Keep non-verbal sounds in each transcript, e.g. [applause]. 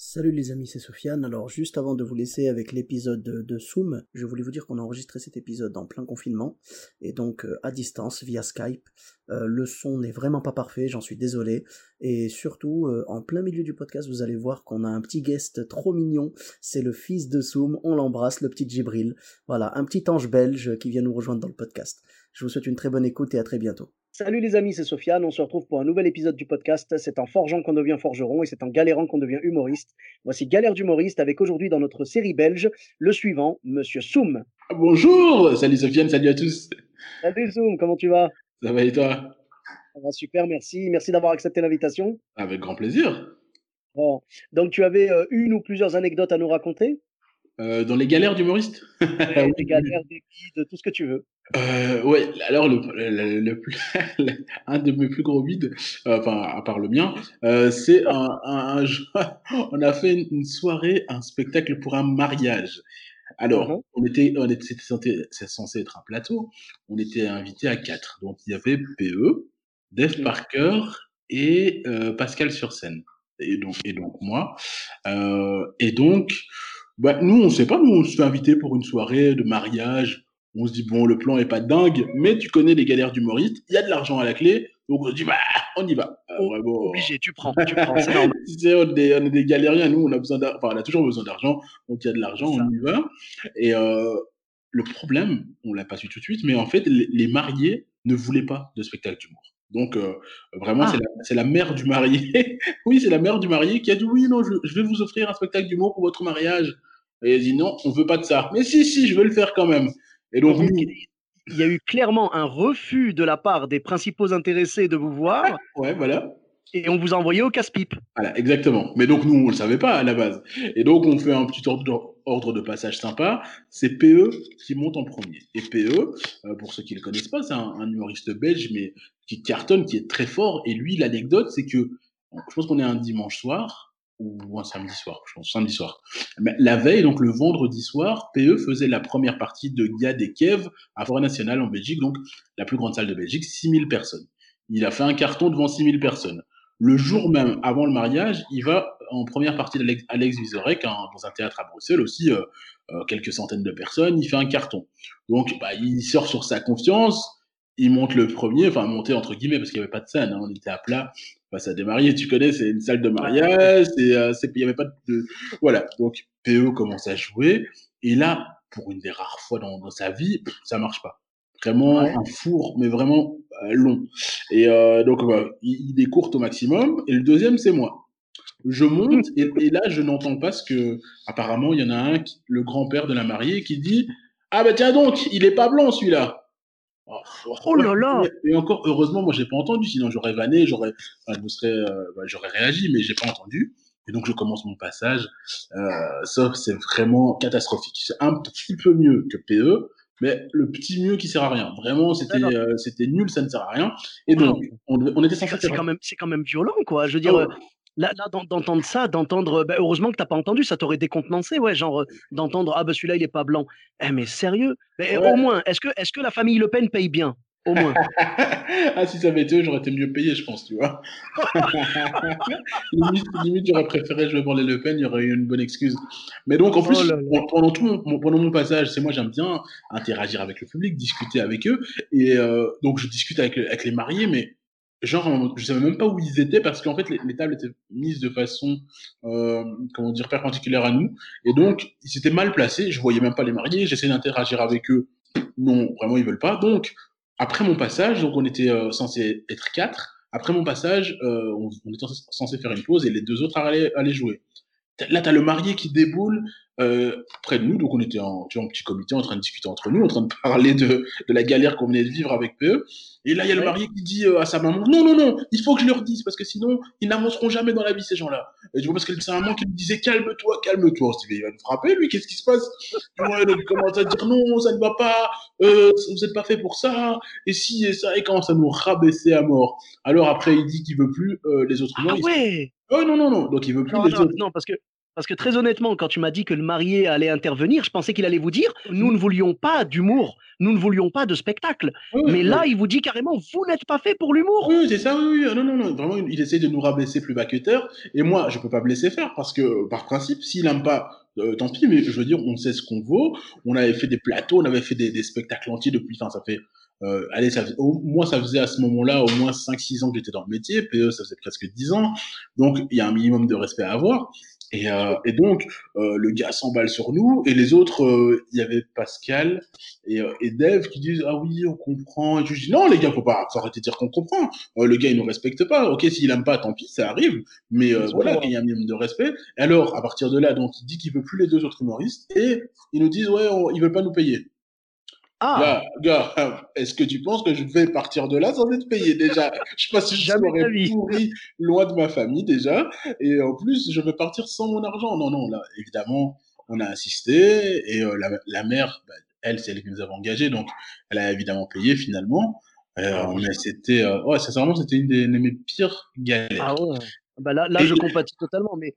Salut les amis, c'est Sofiane. Alors juste avant de vous laisser avec l'épisode de, Zoom, je voulais vous dire qu'on a enregistré cet épisode en plein confinement, et donc euh, à distance, via Skype. Euh, le son n'est vraiment pas parfait, j'en suis désolé. Et surtout, euh, en plein milieu du podcast, vous allez voir qu'on a un petit guest trop mignon. C'est le fils de Soum, on l'embrasse, le petit Gibril. Voilà, un petit ange belge qui vient nous rejoindre dans le podcast. Je vous souhaite une très bonne écoute et à très bientôt. Salut les amis, c'est Sofiane. On se retrouve pour un nouvel épisode du podcast. C'est en forgeant qu'on devient forgeron et c'est en galérant qu'on devient humoriste. Voici Galère d'humoriste avec aujourd'hui dans notre série belge le suivant, Monsieur Soum. Bonjour, salut Sofiane, salut à tous. Salut Soum, comment tu vas? Ça va et toi? Ça va super, merci. Merci d'avoir accepté l'invitation. Avec grand plaisir. Bon. Donc tu avais euh, une ou plusieurs anecdotes à nous raconter? Euh, dans les galères d'humoriste? Ouais, [laughs] Des galères, des guides, tout ce que tu veux. Euh, Ouais, alors le, le- le plus- [laughs] un de mes plus gros bides, euh, enfin à part le mien, euh, c'est un, un, un [laughs] on a fait une, soirée, un spectacle pour un mariage. Alors, Mhm. on était, on était, c'était censé, c'est censé être un plateau. On était invité à quatre. Donc il y avait PE, Dave. Parker et euh, Pascal sur scène. Et donc, et donc moi. Euh, et donc, bah, nous, on sait pas, nous, on se fait inviter pour une soirée de mariage. On se dit, bon, le plan est pas dingue, mais tu connais les galères d'humoriste, il y a de l'argent à la clé, donc on se dit, bah, on y va. Euh, Oh, vraiment, Obligé, tu prends, tu prends, c'est normal. [laughs] tu sais, on est, on est des galériens, nous, on a besoin enfin, on a toujours besoin d'argent, donc il y a de l'argent, on y va. Et euh, le problème, on l'a pas su tout de suite, mais en fait, les, mariés ne voulaient pas de spectacle d'humour. Donc, euh, vraiment, Ah. c'est la, c'est la mère du marié. [laughs] oui, c'est la mère du marié qui a dit oui, non, je, je vais vous offrir un spectacle d'humour pour votre mariage. Et elle dit non, on veut pas de ça. Mais si, si, je veux le faire quand même. Et donc, Donc, nous, il y a eu clairement un refus de la part des principaux intéressés de vous voir ouais, voilà. et on vous a envoyé au casse-pipe. Voilà, exactement. Mais donc, nous, on le savait pas à la base. Et donc, on fait un petit ordre, ordre de passage sympa. C'est PE qui monte en premier. Et PE, euh, pour ceux qui le connaissent pas, c'est un, un humoriste belge, mais qui cartonne, qui est très fort. Et lui, l'anecdote, c'est que, je pense qu'on est un dimanche soir, ou un samedi soir, je pense, samedi soir. Mais la veille, donc le vendredi soir, PE faisait la première partie de Gad et Kev à Forêt Nationale en Belgique, donc la plus grande salle de Belgique, 6000 personnes. Il a fait un carton devant 6000 personnes. Le jour même, avant le mariage, il va en première partie d'Alex Alex Vizorek, hein, dans un théâtre à Bruxelles aussi, euh, euh, quelques centaines de personnes, il fait un carton. Donc, bah, il sort sur sa confiance, il monte le premier, enfin, monter entre guillemets, parce qu'il n'y avait pas de scène, hein, on était à plat face à des mariés, tu connais, c'est une salle de mariage, c'est, euh, il n'y avait pas de... Voilà, donc PE commence à jouer, et là, pour une des rares fois dans, dans sa vie, ça marche pas. Vraiment Ouais. un four, mais vraiment euh, long. Et euh, donc, il, il est court au maximum. Et le deuxième, c'est moi. Je monte [laughs] et, et là, je n'entends pas ce que. Apparemment, il y en a un, qui- le grand-père de la mariée, qui dit Ah, bah tiens donc, il est pas blanc celui-là. Oh, Oh là là Et encore, heureusement, moi, j'ai pas entendu, sinon j'aurais vanné, j'aurais, enfin, je serais, euh, bah, j'aurais réagi, mais j'ai pas entendu. Et donc, je commence mon passage. Euh, sauf, c'est vraiment catastrophique. C'est un petit peu mieux que PE, mais le petit mieux qui sert à rien. Vraiment, c'était, euh, c'était nul, ça ne sert à rien. Et donc, on, était censé c'est quand même, c'est quand même violent, quoi. Je veux dire, Ah euh. Là, là d'en- d'entendre ça, d'entendre, bah, heureusement que t'as pas entendu, ça t'aurait décontenancé, ouais, genre euh, d'entendre, ah bah celui-là il est pas blanc. Eh mais sérieux? Mais Ouais. au moins, est-ce que, est-ce que la famille Le Pen paye bien? Au moins. [laughs] ah, si ça avait été eux, j'aurais été mieux payé, je pense, tu vois. [laughs] limite, limite, j'aurais préféré jouer pour les Le Pen, il y aurait eu une bonne excuse. Mais donc, en plus, Oh là là. pendant- tout mon, mon- pendant mon passage, c'est moi, j'aime bien interagir avec le public, discuter avec eux. Et euh, donc, je discute avec, avec les mariés, mais genre, je savais même pas où ils étaient parce qu'en fait, les, les tables étaient mises de façon, euh, comment dire, perpendiculaire à nous. Et donc, ils étaient mal placés. Je voyais même pas les mariés. J'essayais d'interagir avec eux. Non, vraiment, ils veulent pas. Donc, après mon passage, donc on était euh, censé être quatre. Après mon passage, euh, on, était censé faire une pause et les deux autres allaient, jouer. Là, t'as le marié qui déboule euh, près de nous. Donc, on était en, tu vois, en petit comité en train de discuter entre nous, en train de [laughs] parler de, de la galère qu'on venait de vivre avec PE. Et là, il y a le marié qui dit euh, à sa maman Non, non, non, il faut que je leur dise parce que sinon, ils n'avanceront jamais dans la vie, ces gens-là. Et tu vois, parce que c'est un maman qui me disait Calme-toi, calme-toi. On Il va nous frapper, lui, qu'est-ce qui se passe? Tu vois, donc, il commence à dire Non, ça ne va pas, euh, vous n'êtes pas fait pour ça, et si, et ça, et commence à nous rabaisser à mort. Alors après, il dit qu'il veut plus euh, les autres Ah ouais Oh non, non, non, donc il veut plus non, les non, autres. non, parce que parce que très honnêtement, quand tu m'as dit que le marié allait intervenir, je pensais qu'il allait vous dire nous ne voulions pas d'humour, nous ne voulions pas de spectacle. Mais là, il vous dit carrément vous n'êtes pas fait pour l'humour. Oui, c'est ça, oui, oui. Non, non, non. Vraiment, il essaie de nous rabaisser plus bas que terre. Et moi, je peux pas me laisser faire parce que, par principe, s'il aime pas, euh, tant pis, mais je veux dire, on sait ce qu'on vaut. On avait fait des plateaux, on avait fait des, des spectacles entiers depuis, enfin, ça fait, euh, allez, ça, au moins, ça faisait à ce moment-là au moins 5-6 ans que j'étais dans le métier. PE, ça faisait presque 10 ans. Donc, il y a un minimum de respect à avoir. Et, euh, et donc, euh, le gars s'emballe sur nous, et les autres, euh, il y avait Pascal et, euh, et Dave qui disent Ah oui, on comprend. Et je dis Non, les gars, faut pas faut arrêter de dire qu'on comprend. Euh, le gars, il nous respecte pas. Ok, s'il aime pas, tant pis, ça arrive. Mais euh, voilà, qu'il y a un minimum de respect. Et alors, à partir de là, donc, il dit qu'il veut plus les deux autres humoristes, et ils nous disent Ouais, on, ils veulent pas nous payer. Ah, Gars, gars, est-ce que tu penses que je vais partir de là sans être payé déjà? Je sais pas si je serais pourri loin de ma famille déjà, et en plus je vais partir sans mon argent. Non, non, là évidemment on a insisté et euh, la, la mère, bah, elle c'est elle qui nous avait engagés, donc elle a évidemment payé finalement. Euh, Ah mais c'était, euh, ouais, sincèrement c'était une des, de mes pires galères. ah ouais. Bah là, là, Et- je compatis totalement. Mais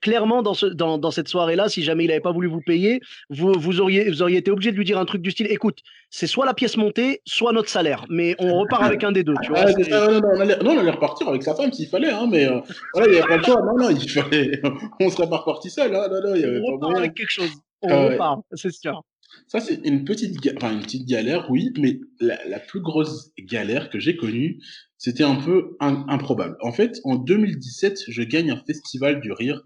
clairement, dans, ce, dans, dans cette soirée-là, si jamais il n'avait pas voulu vous payer, vous, vous, auriez, vous auriez été obligé de lui dire un truc du style écoute, c'est soit la pièce montée, soit notre salaire. Mais on repart avec un des deux. Tu vois, Ah, non, on allait, non, on allait repartir avec sa femme s'il fallait, hein, mais euh, voilà, il n'y avait pas le choix. Non, non, il fallait, [laughs] on serait pas reparti seul, hein, non, non, il y avait on repart avec quelque chose. On repart, c'est sûr. Ça, c'est une petite, ga- enfin, une petite galère, oui, mais la, la plus grosse galère que j'ai connue, c'était un peu in- improbable. En fait, en 2017, je gagne un festival du rire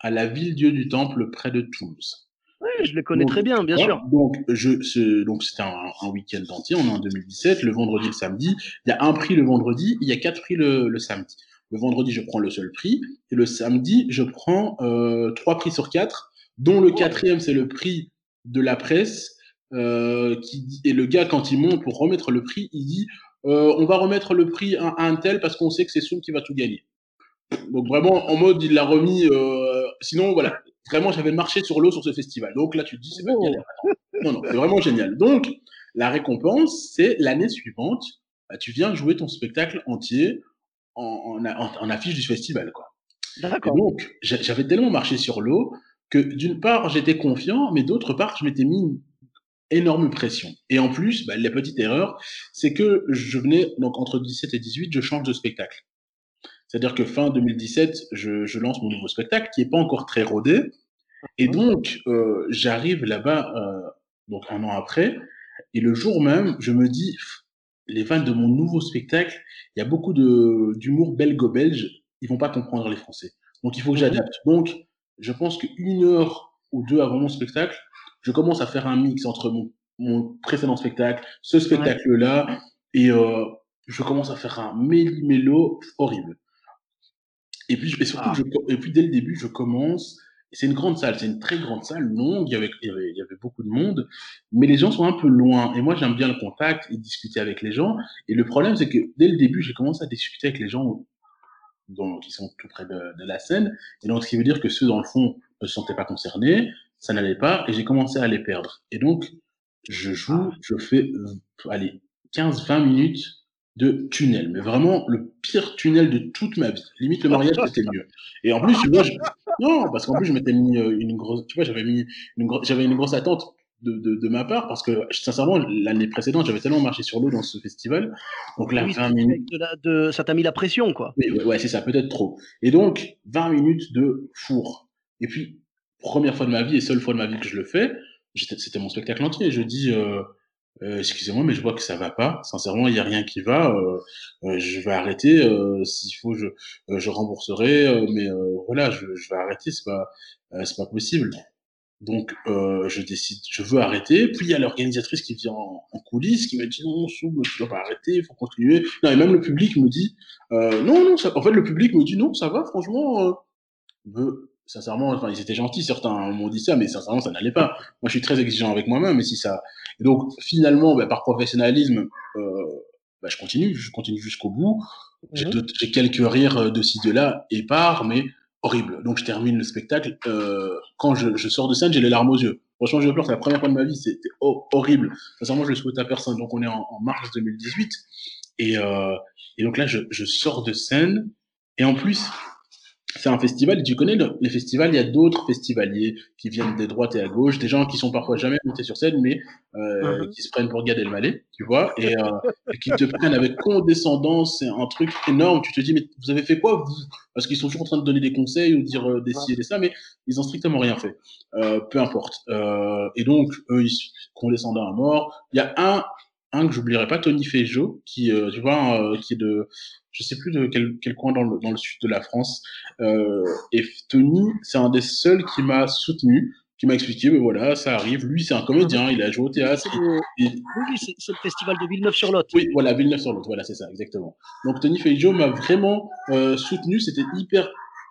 à la Ville-Dieu du Temple près de Toulouse. Oui, je le connais Donc, très bien, bien sûr. Donc, je, ce- donc c'était un, un week-end entier, on est en 2017, le vendredi, le samedi. Il y a un prix le vendredi, il y a quatre prix le, le samedi. Le vendredi, je prends le seul prix, et le samedi, je prends euh, trois prix sur quatre, dont le quatrième, c'est le prix de la presse. Euh, qui dit- et le gars, quand il monte pour remettre le prix, il dit euh, on va remettre le prix à, à un tel parce qu'on sait que c'est Soum qui va tout gagner. Donc vraiment, en mode, il l'a remis. euh, sinon, voilà, vraiment, j'avais marché sur l'eau sur ce festival. Donc là, tu te dis, c'est pas Oh. Non, non, c'est vraiment génial. Donc, la récompense, c'est l'année suivante, bah, tu viens jouer ton spectacle entier en, en, en- en affiche du festival, quoi. Et donc, j'a- j'avais tellement marché sur l'eau que d'une part, j'étais confiant, mais d'autre part, je m'étais mis une énorme pression. Et en plus, bah, la petite erreur, c'est que je venais, donc entre 17 et 18, je change de spectacle. C'est-à-dire que fin 2017, je, je lance mon nouveau spectacle qui est pas encore très rodé. Et donc, euh, j'arrive là-bas, euh, donc un an après, et le jour même, je me dis, les fans de mon nouveau spectacle, il y a beaucoup d'humour belgo-belge, ils vont pas comprendre les Français. Donc il faut que Mhm. j'adapte. Donc, je pense qu'une heure ou deux avant mon spectacle, je commence à faire un mix entre mon, mon précédent spectacle, ce spectacle-là, et euh, je commence à faire un méli-mélo horrible. Et puis, et surtout, Ah. je, et puis dès le début, je commence. C'est une grande salle, c'est une très grande salle, longue. Il y, avait, il, y avait, il y avait beaucoup de monde, mais les gens sont un peu loin. Et moi, j'aime bien le contact et discuter avec les gens. Et le problème, c'est que dès le début, j'ai commencé à discuter avec les gens qui sont tout près de, de la scène. Et donc, ce qui veut dire que ceux dans le fond ne se sentaient pas concernés, ça n'allait pas, et j'ai commencé à les perdre. Et donc, je joue, je fais, euh, allez, 15-20 minutes de tunnel, mais vraiment le pire tunnel de toute ma vie. Limite le mariage [laughs] c'était mieux. Et en plus, tu vois, je... non, parce qu'en plus je m'étais mis euh, une grosse, tu vois, j'avais mis une grosse, j'avais une grosse attente de, de, de, ma part parce que sincèrement l'année précédente j'avais tellement marché sur l'eau dans ce festival, donc là Oui, 20 minutes, de la- de- ça t'a mis la pression, quoi. mais ouais, ouais, c'est ça, peut-être trop. Et donc 20 minutes de four. Et puis première fois de ma vie et seule fois de ma vie que je le fais, c'était mon spectacle entier. Et je dis euh, euh, excusez-moi, mais je vois que ça va pas. Sincèrement, il y a rien qui va. Euh, je vais arrêter. S'il faut, je, je rembourserai. mais voilà, je, je vais arrêter. C'est pas, c'est pas possible. Donc, euh, je décide, je veux arrêter. Puis il y a l'organisatrice qui vient en, en coulisses, qui me dit non, Soum, tu dois pas arrêter, il faut continuer. Non, et même le public me dit euh, non, non. Ça... En fait, le public me dit non, ça va, franchement. Euh... sincèrement, enfin, ils étaient gentils, certains m'ont dit ça, mais sincèrement, ça n'allait pas. Moi, je suis très exigeant avec moi-même, et si ça. Et donc, finalement, bah, par professionnalisme, euh, bah, je continue, je continue jusqu'au bout. J'ai Mhm. quelques rires de ci, de là, épars, mais horrible. Donc, je termine le spectacle. Euh, quand je, je, sors de scène, j'ai les larmes aux yeux. Franchement, je pleure, c'est la première fois de ma vie, c'était horrible. Sincèrement, je le souhaite à personne. Donc, on est en, en mars 2018. Et, euh, et donc là, je, je sors de scène. Et en plus, c'est un festival, et tu connais le, les festivals, il y a d'autres festivaliers qui viennent des droites et à gauche, des gens qui sont parfois jamais montés sur scène, mais euh, Mhm. qui se prennent pour Gad Elmaleh, tu vois, et, euh, et qui te prennent avec condescendance, c'est un truc énorme, tu te dis, mais vous avez fait quoi, vous? Parce qu'ils sont toujours en train de donner des conseils ou dire euh, des ci et des ça, mais ils ont strictement rien fait. Euh, peu importe. Euh, et donc, eux, ils sont condescendants à mort. Il y a un, un que j'oublierai pas, Tony Fejo, qui, euh, tu vois, euh, qui est de, je sais plus de quel, quel coin dans le, dans le sud de la France. Euh, et Tony, c'est un des seuls qui m'a soutenu, qui m'a expliqué, mais voilà, ça arrive. Lui, c'est un comédien, il a joué au théâtre. C'est le... et- Oui, c'est le festival de Villeneuve-sur-Lot. oui, voilà, Villeneuve-sur-Lot, voilà, c'est ça, exactement. Donc Tony Feijo m'a vraiment soutenu, c'était hyper,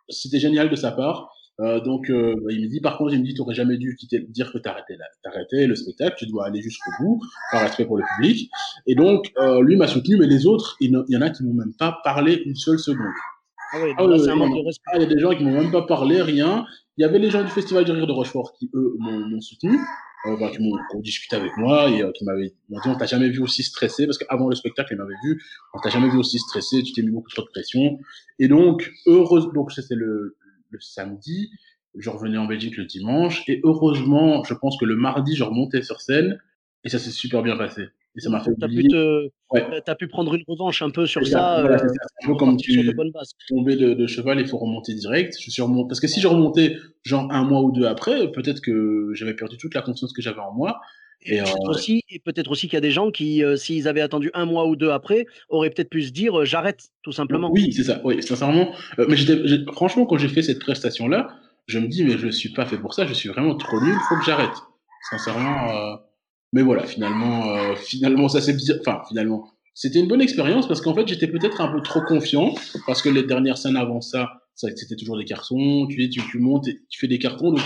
c'était génial de sa part. Euh, donc euh, bah, il me dit, par contre, il me dit, tu aurais jamais dû quitter, dire que t'arrêtais t'arrêtais le spectacle, tu dois aller jusqu'au bout, par respect pour le public. Et donc euh, lui m'a soutenu, mais les autres, il y en a qui m'ont même pas parlé une seule seconde. Ah oui, Ah là, oui, c'est un oui, manque non. de respect. Ah, il y a des gens qui m'ont même pas parlé, rien. Il y avait les gens du Festival du Rire de Rochefort qui, eux, m'ont m'ont soutenu, euh, enfin, qui m'ont qui ont discuté avec moi et euh, qui m'avaient m'ont dit on t'a jamais vu aussi stressé, parce qu'avant le spectacle, ils m'avaient vu, on t'a jamais vu aussi stressé, tu t'es mis beaucoup trop de pression. Et donc, heureusement, donc c'était le, le samedi, je revenais en Belgique le dimanche, et heureusement, je pense que le mardi, je remontais sur scène, et ça s'est super bien passé. Et ça m'a fait T'as pu, oublier. te... Ouais. t'as pu prendre une revanche un peu sur ça, voilà, euh, un peu comme tu, de de, de cheval, il faut remonter direct. Je suis parce que si je remontais genre un mois ou deux après, peut-être que j'avais perdu toute la confiance que j'avais en moi. Et, euh, peut-être aussi, et peut-être aussi qu'il y a des gens qui, euh, s'ils avaient attendu un mois ou deux après, auraient peut-être pu se dire euh, j'arrête, tout simplement. oui, c'est ça. Oui, sincèrement. Mais franchement, quand j'ai fait cette prestation-là, je me dis, mais je suis pas fait pour ça. Je suis vraiment trop nul. Faut que j'arrête. Sincèrement. euh, Mais voilà, finalement, finalement, ça. Enfin, finalement, c'était une bonne expérience parce qu'en fait, j'étais peut-être un peu trop confiant parce que les dernières scènes avant ça, ça c'était toujours des cartons. Tu, tu, tu montes, et tu fais des cartons, donc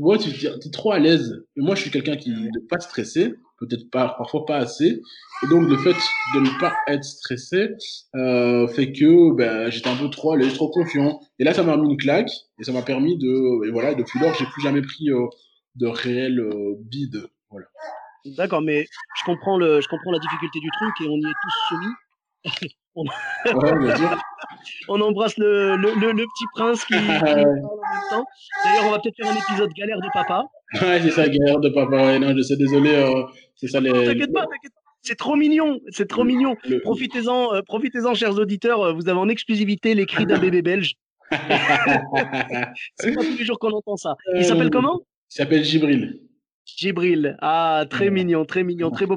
tu vois, tu es trop à l'aise. Et moi, je suis quelqu'un qui ne pas stresser, peut-être pas, parfois pas assez. Et donc, le fait de ne pas être stressé euh, fait que ben, j'étais un peu trop à l'aise, trop confiant. Et là, ça m'a mis une claque et ça m'a permis de, et voilà, depuis lors, j'ai plus jamais pris euh, de réel euh, bide. Voilà. D'accord, mais je comprends, le, je comprends la difficulté du truc et on y est tous soumis. [laughs] on, Ouais, bien sûr. [laughs] on embrasse le, le, le, le petit prince qui, qui [laughs] parle en même temps. D'ailleurs, on va peut-être faire un épisode galère de papa. Ouais, c'est ça, guerre de papa. Ouais, non, je sais, désolé. euh, c'est ça les. T'inquiète pas, t'inquiète pas. C'est trop mignon, c'est trop mignon. Profitez-en, euh, profitez-en, chers auditeurs. euh, Vous avez en exclusivité les cris d'un bébé belge. [laughs] C'est pas tous les jours qu'on entend ça. Il s'appelle comment? Il s'appelle Gibril. Gibril. Ah, très mignon, très mignon, très beau.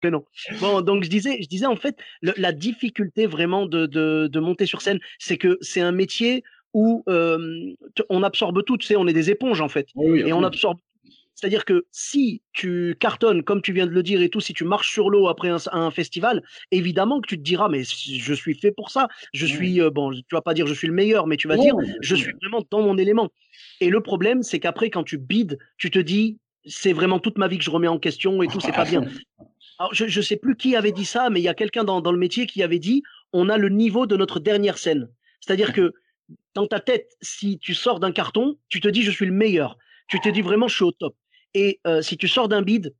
Prénom. Bon, donc je disais, je disais en fait, le- la difficulté vraiment de, de, de monter sur scène, c'est que c'est un métier où euh, on absorbe tout, tu sais, on est des éponges en fait. Oui, oui, Et on absorbe. C'est-à-dire que si tu cartonnes, comme tu viens de le dire et tout, si tu marches sur l'eau après un, un festival, évidemment que tu te diras, mais je suis fait pour ça. Je suis, euh, bon, tu vas pas dire je suis le meilleur, mais tu vas dire, je suis vraiment dans mon élément. Et le problème, c'est qu'après, quand tu bides, tu te dis, c'est vraiment toute ma vie que je remets en question et tout, c'est pas bien. [laughs] Alors, je ne sais plus qui avait dit ça, mais il y a quelqu'un dans, dans le métier qui avait dit on a le niveau de notre dernière scène. C'est-à-dire que dans ta tête, si tu sors d'un carton, tu te dis je suis le meilleur. Tu te dis vraiment je suis au top. Et euh, si tu sors d'un bide,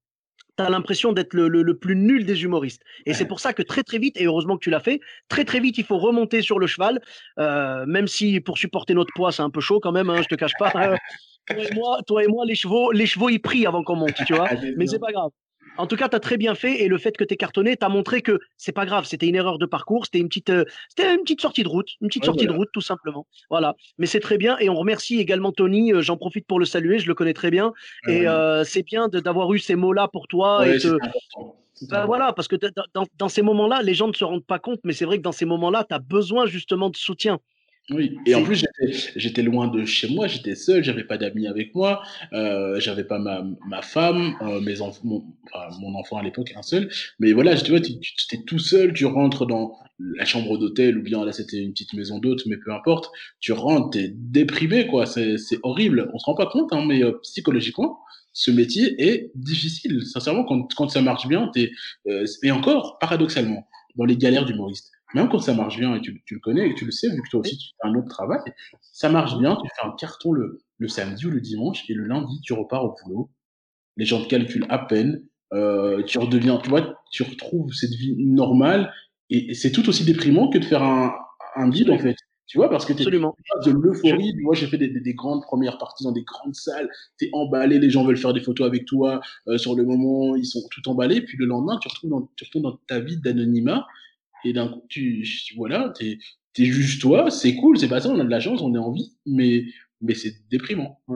tu as l'impression d'être le, le- le plus nul des humoristes. Et c'est pour ça que très très vite, et heureusement que tu l'as fait, très très vite, il faut remonter sur le cheval, euh, même si pour supporter notre poids, c'est un peu chaud quand même, hein, je te cache pas. Euh, [laughs] toi et moi, toi et moi les chevaux, les chevaux, ils prient avant qu'on monte, tu vois. Ah, Mais c'est pas grave. En tout cas, tu as très bien fait et le fait que tu es cartonné, tu as montré que c'est pas grave, c'était une erreur de parcours, c'était une petite euh, c'était une petite sortie de route, une petite sortie de route tout simplement. Voilà, mais c'est très bien et on remercie également Tony, euh, j'en profite pour le saluer, je le connais très bien et euh, c'est bien d'avoir eu ces mots-là pour toi et bah, voilà, parce que dans, dans ces moments-là, les gens ne se rendent pas compte, mais c'est vrai que dans ces moments-là, tu as besoin justement de soutien. Oui, et en plus j'étais loin de chez moi, j'étais seul, j'avais pas d'amis avec moi, euh, j'avais pas ma, ma femme, euh, mes enfants, mon, enfin, mon enfant à l'époque, un seul. Mais voilà, tu vois, tu étais tout seul, tu rentres dans la chambre d'hôtel ou bien là c'était une petite maison d'hôte, mais peu importe, tu rentres, t'es déprimé quoi, c'est horrible. On se rend pas compte, hein, mais euh, psychologiquement, ce métier est difficile. Sincèrement, quand, quand ça marche bien, t'es euh, et encore paradoxalement dans les galères d'humoriste même quand ça marche bien, et tu, tu, le connais et tu le sais, vu que toi aussi tu fais un autre travail, ça marche bien, tu fais un carton le, le samedi ou le dimanche, et le lundi, tu repars au boulot. Les gens te calculent à peine, euh, tu redeviens, tu vois, tu retrouves cette vie normale, et, c'est tout aussi déprimant que de faire un, un guide, en fait. Tu vois, parce que tu es de l'euphorie. Moi, j'ai fait des, des, grandes premières parties dans des grandes salles. Tu es emballé, les gens veulent faire des photos avec toi. Euh, sur le moment, ils sont tout emballés. Puis le lendemain, tu retrouves dans, tu retournes dans ta vie d'anonymat et d'un coup, tu, voilà, t'es, es juste toi, c'est cool, c'est pas ça, on a de la chance, on est en vie, mais, mais c'est déprimant. [laughs]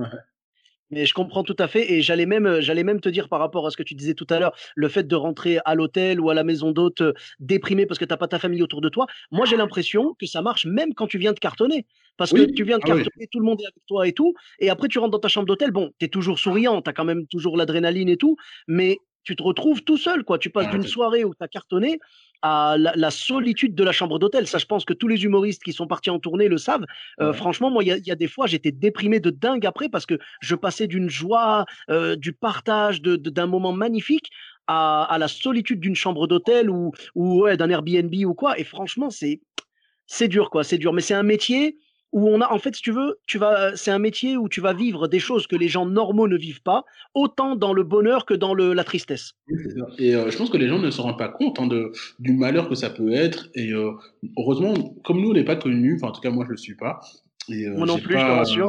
Mais je comprends tout à fait et j'allais même, j'allais même te dire par rapport à ce que tu disais tout à l'heure, le fait de rentrer à l'hôtel ou à la maison d'hôte euh, déprimé parce que t'as pas ta famille autour de toi. Moi, j'ai l'impression que ça marche même quand tu viens de cartonner. Parce que tu viens de ah cartonner, tout le monde est avec toi et tout. Et après, tu rentres dans ta chambre d'hôtel. Bon, tu es toujours souriant, tu as quand même toujours l'adrénaline et tout. Mais tu te retrouves tout seul, quoi. Tu passes ah, d'une soirée où tu as cartonné à la, solitude de la chambre d'hôtel. Ça, je pense que tous les humoristes qui sont partis en tournée le savent. Euh, franchement, moi, il y, a des fois, j'étais déprimé de dingue après parce que je passais d'une joie, euh, du partage, d'un moment magnifique à, la solitude d'une chambre d'hôtel ou, ou ouais, d'un Airbnb ou quoi. Et franchement, c'est c'est dur, quoi. C'est dur. Mais c'est un métier où on a, en fait, si tu veux, tu vas, c'est un métier où tu vas vivre des choses que les gens normaux ne vivent pas, autant dans le bonheur que dans le, la tristesse. Et euh, je pense que les gens ne se rendent pas compte hein, de, du malheur que ça peut être. Et euh, heureusement, comme nous, on n'est pas connus, enfin, en tout cas, moi, je ne le suis pas. Et, euh, moi non plus, je te rassure.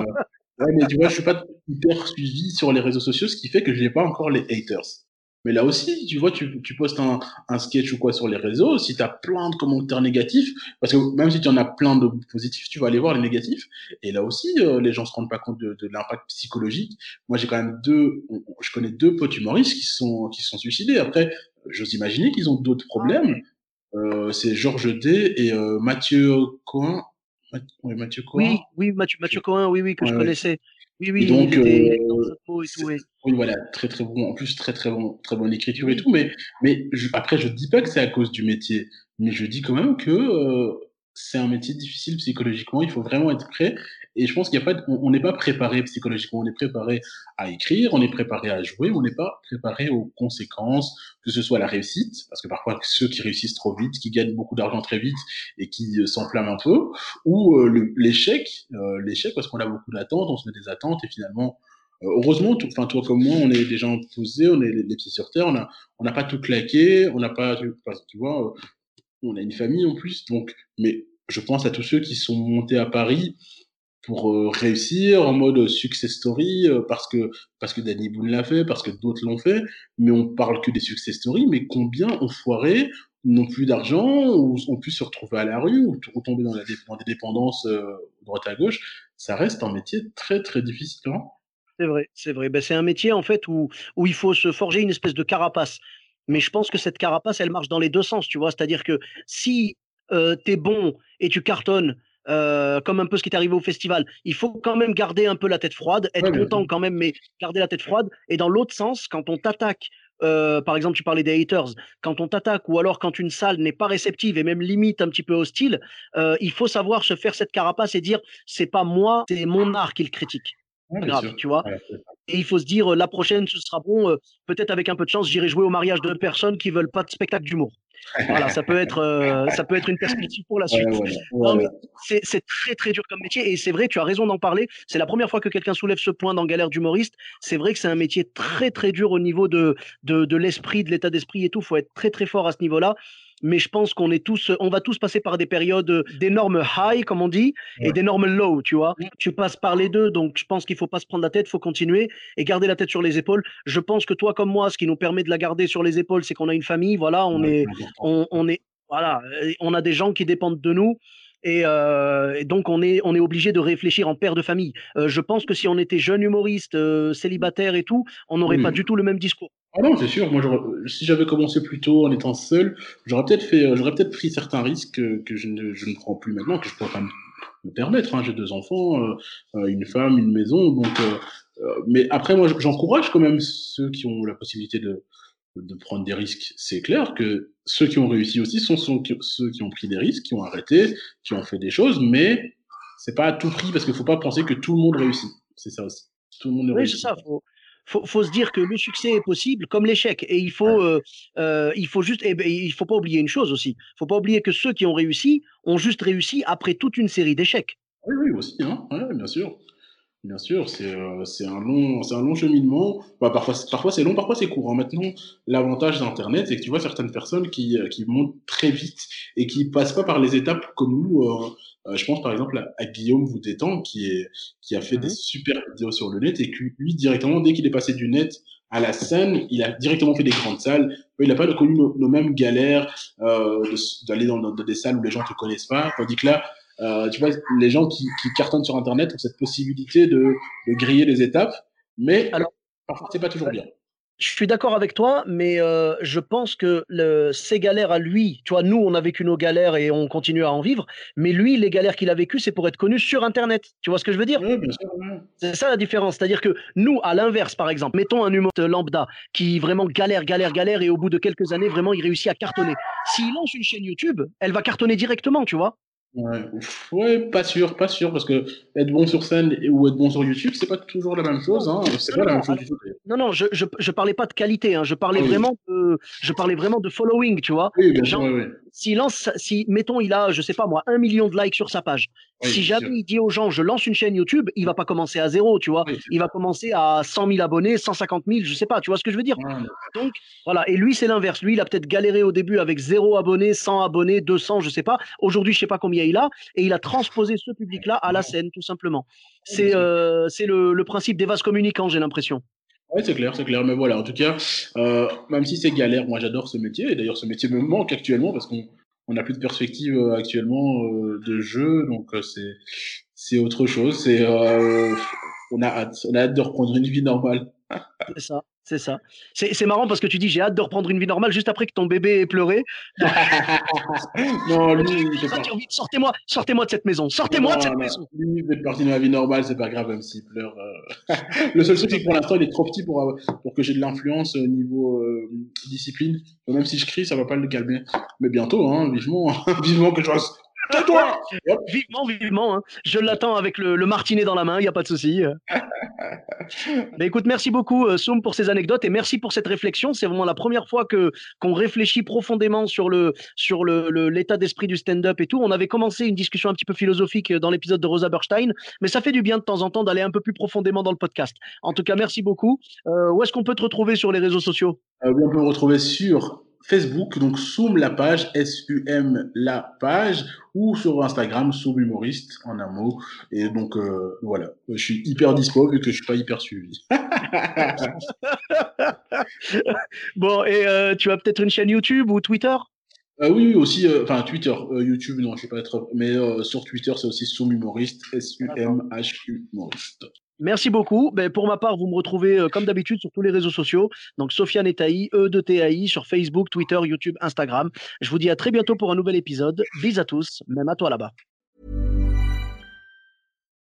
ouais, mais tu vois, je suis pas hyper suivi sur les réseaux sociaux, ce qui fait que je n'ai pas encore les haters. Mais là aussi, tu vois, tu, tu postes un, un, sketch ou quoi sur les réseaux, si tu as plein de commentaires négatifs, parce que même si tu en as plein de positifs, tu vas aller voir les négatifs. Et là aussi, euh, les gens se rendent pas compte de, de l'impact psychologique. Moi, j'ai quand même deux, je connais deux potes humoristes qui sont qui se sont suicidés. Après, j'ose imaginer qu'ils ont d'autres problèmes. Ah euh, c'est Georges D et euh, Mathieu Cohen. Oui, Mathieu Cohen. Oui, oui, Mathieu, Mathieu Cohen, oui, oui, que je connaissais. Oui, oui, donc, il était euh, dans peau et tout, oui. voilà, très très bon, en plus très très bon, très bonne écriture et tout, mais, mais je, après je dis pas que c'est à cause du métier, mais je dis quand même que euh, c'est un métier difficile psychologiquement, il faut vraiment être prêt et je pense qu'il y a pas, on n'est pas préparé psychologiquement, on est préparé à écrire, on est préparé à jouer, on n'est pas préparé aux conséquences, que ce soit la réussite, parce que parfois ceux qui réussissent trop vite, qui gagnent beaucoup d'argent très vite et qui euh, s'enflamment un peu, ou euh, l'échec, euh, l'échec parce qu'on a beaucoup d'attentes, on se met des attentes et finalement heureusement, enfin toi comme moi, on est des gens posés, on est les, pieds sur terre, on n'a pas tout claqué, on n'a pas, tu vois, on a une famille en plus, donc, mais je pense à tous ceux qui sont montés à Paris pour euh, réussir en mode success story euh, parce que parce que Danny Boone l'a fait, parce que d'autres l'ont fait, mais on parle que des success stories, mais combien ont foiré, n'ont plus d'argent, ou ont pu se retrouver à la rue, ou retomber dans, la, dans des dépendances euh, droite à gauche, ça reste un métier très très difficile. Hein c'est vrai, c'est vrai. Ben, c'est un métier en fait où, où il faut se forger une espèce de carapace. Mais je pense que cette carapace, elle marche dans les deux sens, tu vois. C'est-à-dire que si euh, tu es bon et tu cartonnes, euh, comme un peu ce qui est arrivé au festival. Il faut quand même garder un peu la tête froide, être content quand même, mais garder la tête froide. Et dans l'autre sens, quand on t'attaque, euh, par exemple, tu parlais des haters, quand on t'attaque ou alors quand une salle n'est pas réceptive et même limite un petit peu hostile, euh, il faut savoir se faire cette carapace et dire c'est pas moi, c'est mon art qui le critique. grave, tu vois. et il faut se dire la prochaine, ce sera bon. Peut-être avec un peu de chance, j'irai jouer au mariage de personnes qui veulent pas de spectacle d'humour. Voilà, ça peut être, euh, ça peut être une perspective pour la suite. Non, mais c'est très très dur comme métier et c'est vrai, tu as raison d'en parler. C'est la première fois que quelqu'un soulève ce point dans Galère d'humoriste. C'est vrai que c'est un métier très très dur au niveau de de, de l'esprit, de l'état d'esprit et tout. Faut être très très fort à ce niveau-là mais je pense qu'on est tous, on va tous passer par des périodes d'énormes high, comme on dit, et d'énormes low, tu vois. Tu passes par les deux, donc je pense qu'il faut pas se prendre la tête, faut continuer et garder la tête sur les épaules. Je pense que toi comme moi, ce qui nous permet de la garder sur les épaules, c'est qu'on a une famille, voilà, on est, on, on est, voilà, on a des gens qui dépendent de nous. Et, euh, et, donc on est on est obligé de réfléchir en père de famille. Euh, je pense que si on était jeune humoriste, euh, célibataire et tout, on n'aurait pas du tout le même discours. Ah non, c'est sûr. Moi, si j'avais commencé plus tôt en étant seul, j'aurais peut-être fait, j'aurais peut-être pris certains risques que, que je, ne, je, ne, prends plus maintenant, que je pourrais pas me permettre. Hein. J'ai deux enfants, une femme, une maison, donc. mais après, moi, j'encourage quand même ceux qui ont la possibilité de de prendre des risques. C'est clair que ceux qui ont réussi aussi sont, ceux qui ont pris des risques, qui ont arrêté, qui ont fait des choses, mais c'est pas à tout prix parce qu'il faut pas penser que tout le monde réussit. C'est ça aussi. Tout le monde oui, c'est ça. Faut, faut, faut se dire que le succès est possible comme l'échec. Et il faut, euh, euh, il faut juste, eh ben, il faut pas oublier une chose aussi. Il faut pas oublier que ceux qui ont réussi ont juste réussi après toute une série d'échecs. Oui, oui, aussi, hein. ouais, bien sûr. Bien sûr, c'est euh, c'est un long c'est un long cheminement. Bah, parfois parfois c'est long, parfois c'est court. Hein. Maintenant, l'avantage d'Internet, c'est que tu vois certaines personnes qui euh, qui montent très vite et qui passent pas par les étapes comme nous. Euh, euh je pense par exemple à, à Guillaume Voutétan qui est qui a fait des mmh super vidéos sur le net et qui lui directement dès qu'il est passé du net à la scène, il a directement fait des grandes salles. Il n'a pas connu nos, nos, mêmes galères euh, d'aller dans, dans, des salles où les gens te connaissent pas. Tandis que là, euh, tu vois, les gens qui, qui, cartonnent sur Internet ont cette possibilité de, de griller les étapes, mais Alors, parfois c'est pas toujours bien. Je suis d'accord avec toi, mais euh, je pense que le, ces galères à lui, tu vois, nous, on a vécu nos galères et on continue à en vivre, mais lui, les galères qu'il a vécues, c'est pour être connu sur Internet. Tu vois ce que je veux dire? Oui, bien sûr. C'est ça la différence. C'est-à-dire que nous, à l'inverse, par exemple, mettons un humoriste lambda qui vraiment galère, galère, galère, et au bout de quelques années, vraiment, il réussit à cartonner. S'il lance une chaîne YouTube, elle va cartonner directement, tu vois? Ouais, ouais, pas sûr, pas sûr, parce que être bon sur scène ou être bon sur YouTube, c'est pas toujours la même chose. Hein. C'est pas la même chose du tout. Non, non, je, je, je parlais pas de qualité, hein. je parlais ah vraiment de, je parlais vraiment de following, tu vois. Oui, bien sûr, oui, oui. Si lance, si mettons, il a, je sais pas moi, un million de likes sur sa page. Oui, si jamais sûr. il dit aux gens, je lance une chaîne YouTube, il va pas commencer à zéro, tu vois. il va commencer à 100 000 abonnés, 150 000, je sais pas, tu vois ce que je veux dire. Donc voilà, et lui c'est l'inverse. Lui, il a peut-être galéré au début avec zéro abonné, 100 abonnés, 200, je sais pas. Aujourd'hui, je sais pas combien il a, et il a transposé ce public-là à la scène, tout simplement. C'est euh, le, le, principe des vases communicants, j'ai l'impression. Oui, c'est clair, c'est clair. Mais voilà, en tout cas, euh, même si c'est galère, moi j'adore ce métier. Et d'ailleurs, ce métier me manque actuellement parce qu'on on n'a plus de perspective euh, actuellement euh, de jeu. Donc euh, c'est c'est autre chose. C'est euh, on a hâte, on a hâte de reprendre une vie normale. c'est ça. C'est ça. C'est marrant parce que tu dis j'ai hâte de reprendre une vie normale juste après que ton bébé ait pleuré. [laughs] non, lui, sortez-moi, sortez-moi de cette maison, sortez-moi de cette non, maison. Lui, il partie de ma vie normale, c'est pas grave même s'il pleure. Euh... [laughs] Le seul truc c'est que pour l'instant il est trop petit pour pour que j'ai de l'influence au niveau euh, discipline. Même si je crie, ça va pas le calmer. Mais bientôt, hein, vivement, [laughs] vivement que je Tais-toi Vivement, vivement. Hein. Je l'attends avec le, le, martinet dans la main, il n'y a pas de souci. [laughs] Mais écoute, merci beaucoup, euh, Soum, pour ces anecdotes et merci pour cette réflexion. C'est vraiment la première fois que qu'on réfléchit profondément sur le sur le l'état d'esprit du stand-up et tout. On avait commencé une discussion un petit peu philosophique dans l'épisode de Rosa Berstein, mais ça fait du bien de temps en temps d'aller un peu plus profondément dans le podcast. En tout cas, merci beaucoup. Euh, où est-ce qu'on peut te retrouver sur les réseaux sociaux? Euh, On peut me retrouver sur Facebook, donc Soum la page, S-U-M la page, ou sur Instagram, Soum humoriste, en un mot. Et donc, euh, voilà, je suis hyper dispo vu que je suis pas hyper suivi. [laughs] bon, et euh, tu as peut-être une chaîne YouTube ou Twitter? Euh, oui, oui, aussi, enfin Twitter, YouTube, non, je sais pas être, mais sur Twitter, c'est aussi Soum humoriste, S-U-M-H-U humoriste. Merci beaucoup. Ben, pour ma part, vous me retrouvez euh, comme d'habitude sur tous les réseaux sociaux. Donc Sofiane et Taï, E de TAI, sur Facebook, Twitter, YouTube, Instagram. Je vous dis à très bientôt pour un nouvel épisode. Bis à tous, même à toi là-bas.